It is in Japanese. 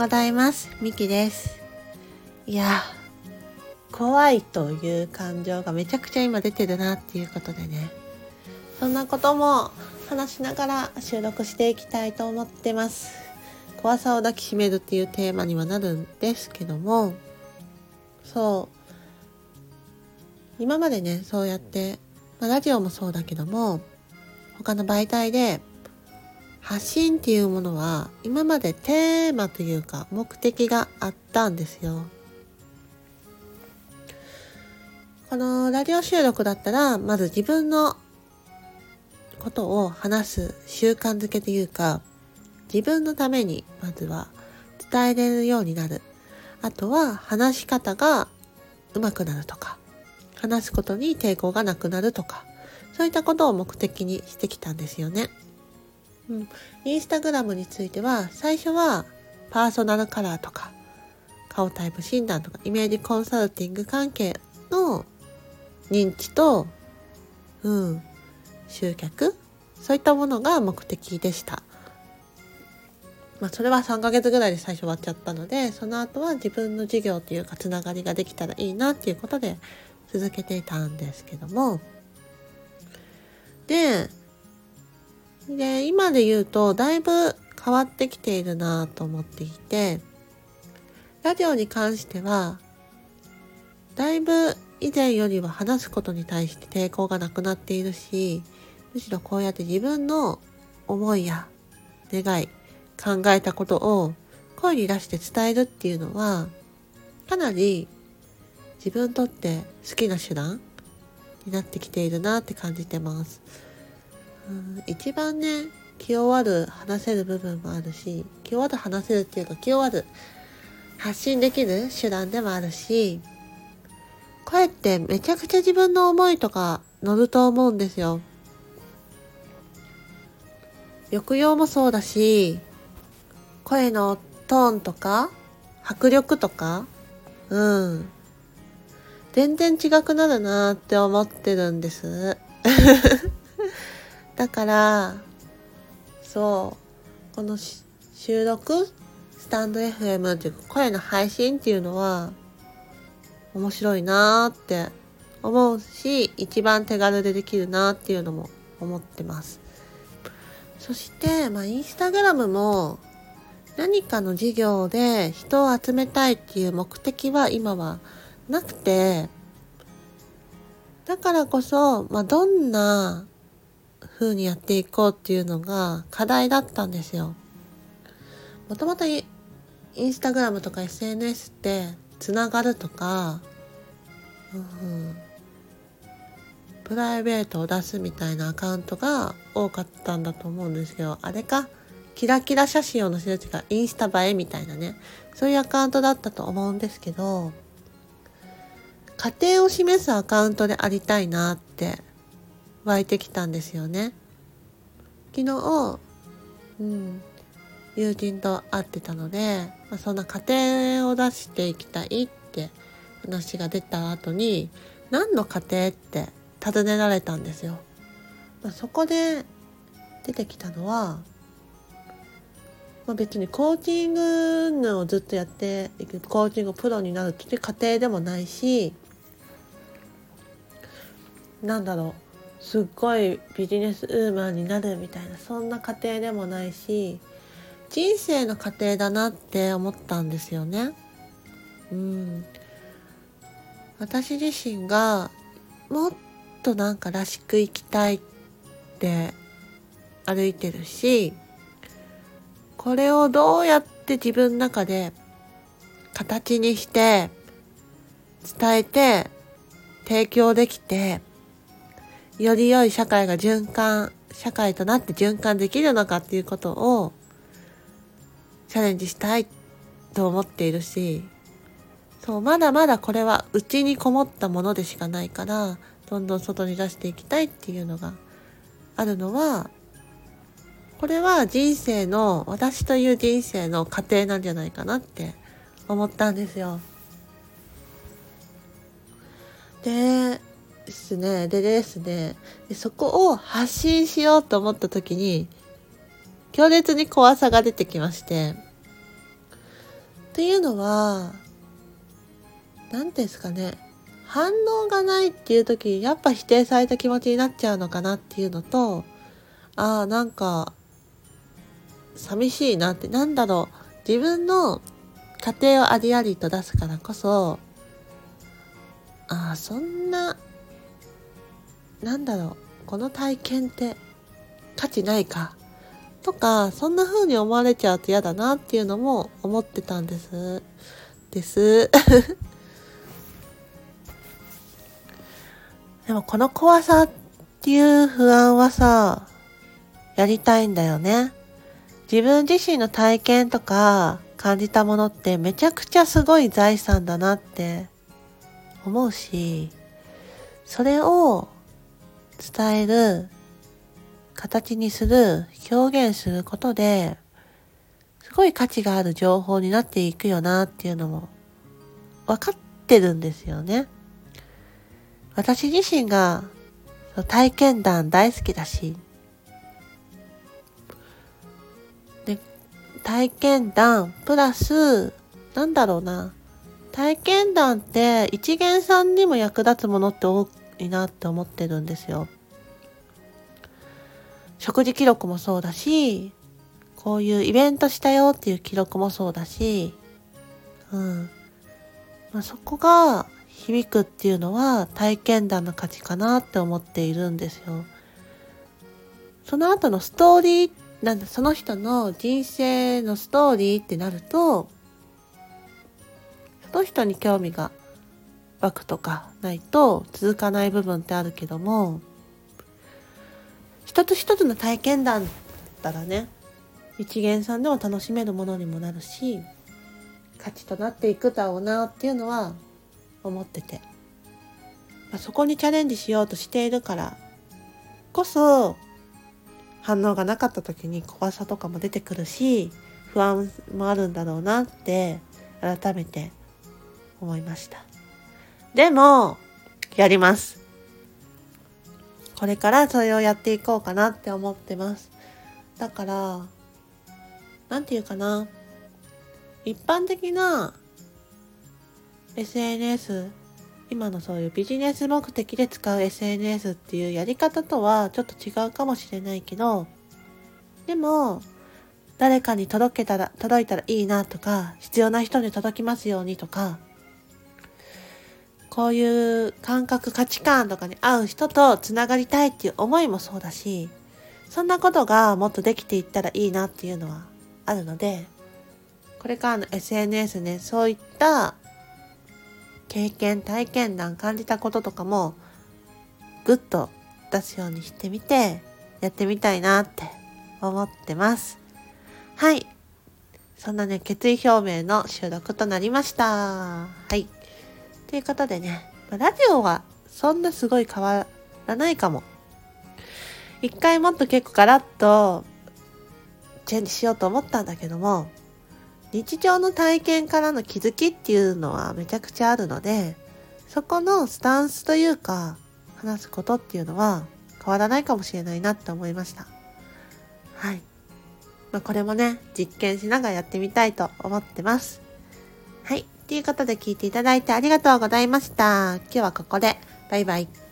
ございます。ミキです。いや、怖いという感情がめちゃくちゃ今出てるなっていうことでね。そんなことも話しながら収録していきたいと思ってます。怖さを抱きしめるっていうテーマにはなるんですけども、そう。今までね、そうやって、まあ、ラジオもそうだけども、他の媒体で発信っていうものは今までテーマというか目的があったんですよ。このラジオ収録だったらまず自分のことを話す習慣づけというか自分のためにまずは伝えれるようになる。あとは話し方が上手くなるとか話すことに抵抗がなくなるとかそういったことを目的にしてきたんですよね。うん、インスタグラムについては最初はパーソナルカラーとか顔タイプ診断とかイメージコンサルティング関係の認知と、うん、集客。そういったものが目的でした。まあそれは3ヶ月ぐらいで最初終わっちゃったのでその後は自分の事業というかつながりができたらいいなっていうことで続けていたんですけども。でで、今で言うと、だいぶ変わってきているなと思っていて、ラジオに関しては、だいぶ以前よりは話すことに対して抵抗がなくなっているし、むしろこうやって自分の思いや願い、考えたことを声に出して伝えるっていうのは、かなり自分にとって好きな手段になってきているなって感じてます。一番ね気弱る話せる部分もあるし気弱る話せるっていうか気弱る発信できる手段でもあるし声ってめちゃくちゃ自分の思いとか乗ると思うんですよ。抑揚もそうだし声のトーンとか迫力とかうん。全然違くなるなって思ってるんです。だからそうこの収録スタンド FM っていうか声の配信っていうのは面白いなーって思うし一番手軽でできるなっていうのも思ってます。そして、まあ、インスタグラムも何かの事業で人を集めたいっていう目的は今はなくてだからこそ、まあ、どんな風にやっていこうっていうのが課題だったんですよ。もともとインスタグラムとか SNS ってつながるとか、うん、プライベートを出すみたいなアカウントが多かったんだと思うんですけど、あれか？キラキラ写真を載せるというかインスタ映えみたいなね、そういうアカウントだったと思うんですけど、家庭を示すアカウントでありたいなって湧いてきたんですよね。昨日、うん、友人と会ってたので、まあ、そんな家庭を出していきたいって話が出た後に何の家庭って尋ねられたんですよ。まあ、そこで出てきたのは、まあ、別にコーチングをずっとやっていくコーチングプロになるっていう過程でもないしなんだろうすっごいビジネスウーマンになるみたいなそんな過程でもないし人生の過程だなって思ったんですよね。うん、私自身がもっとなんからしく生きたいって歩いてるしこれをどうやって自分の中で形にして伝えて提供できてより良い社会が循環、社会となって循環できるのかっていうことをチャレンジしたいと思っているし、そう、まだまだこれは内にこもったものでしかないから、どんどん外に出していきたいっていうのがあるのは、これは人生の、私という人生の過程なんじゃないかなって思ったんですよ。で、ですね。でですね。そこを発信しようと思った時に、強烈に怖さが出てきまして、っていうのは、何ですかね。反応がないっていう時にやっぱ否定された気持ちになっちゃうのかなっていうのと、ああ、なんか、寂しいなって、なんだろう。自分の家庭をありありと出すからこそ、ああ、そんな、なんだろう。この体験って価値ないか？とか、そんな風に思われちゃうと嫌だなっていうのも思ってたんです。です。でもこの怖さっていう不安はさ、やりたいんだよね。自分自身の体験とか感じたものってめちゃくちゃすごい財産だなって思うし、それを伝える、形にする、表現することで、すごい価値がある情報になっていくよなっていうのも分かってるんですよね。私自身が体験談大好きだし、で、体験談プラス、なんだろうな。体験談って一元さんにも役立つものって多いなって思ってるんですよ。食事記録もそうだし、こういうイベントしたよっていう記録もそうだし、うん。まあ、そこが響くっていうのは体験談の価値かなって思っているんですよ。その後のストーリー、なんだ、その人の人生のストーリーってなると、その人に興味が湧くとかないと続かない部分ってあるけども、一つ一つの体験談だったらね、一元さんでも楽しめるものにもなるし、価値となっていくだろうなっていうのは思ってて、まあ、そこにチャレンジしようとしているからこそ反応がなかった時に怖さとかも出てくるし不安もあるんだろうなって改めて思いました。でもやります。これからそれをやっていこうかなって思ってます。だからなんていうかな。一般的な SNS 今のそういうビジネス目的で使う SNS っていうやり方とはちょっと違うかもしれないけどでも誰かに届けたら届いたらいいなとか必要な人に届きますようにとかこういう感覚価値観とかに合う人とつながりたいっていう思いもそうだしそんなことがもっとできていったらいいなっていうのはあるのでこれからの SNS ねそういった経験、体験談、感じたこととかも、ぐっと出すようにしてみて、やってみたいなって思ってます。はい。そんなね、決意表明の収録となりました。はい。ということでね、まラジオはそんなすごい変わらないかも。一回もっと結構ガラッとチェンジしようと思ったんだけども、日常の体験からの気づきっていうのはめちゃくちゃあるので、そこのスタンスというか、話すことっていうのは変わらないかもしれないなって思いました。はい。まあ、これもね、実験しながらやってみたいと思ってます。はい。ということで聞いていただいてありがとうございました。今日はここで。バイバイ。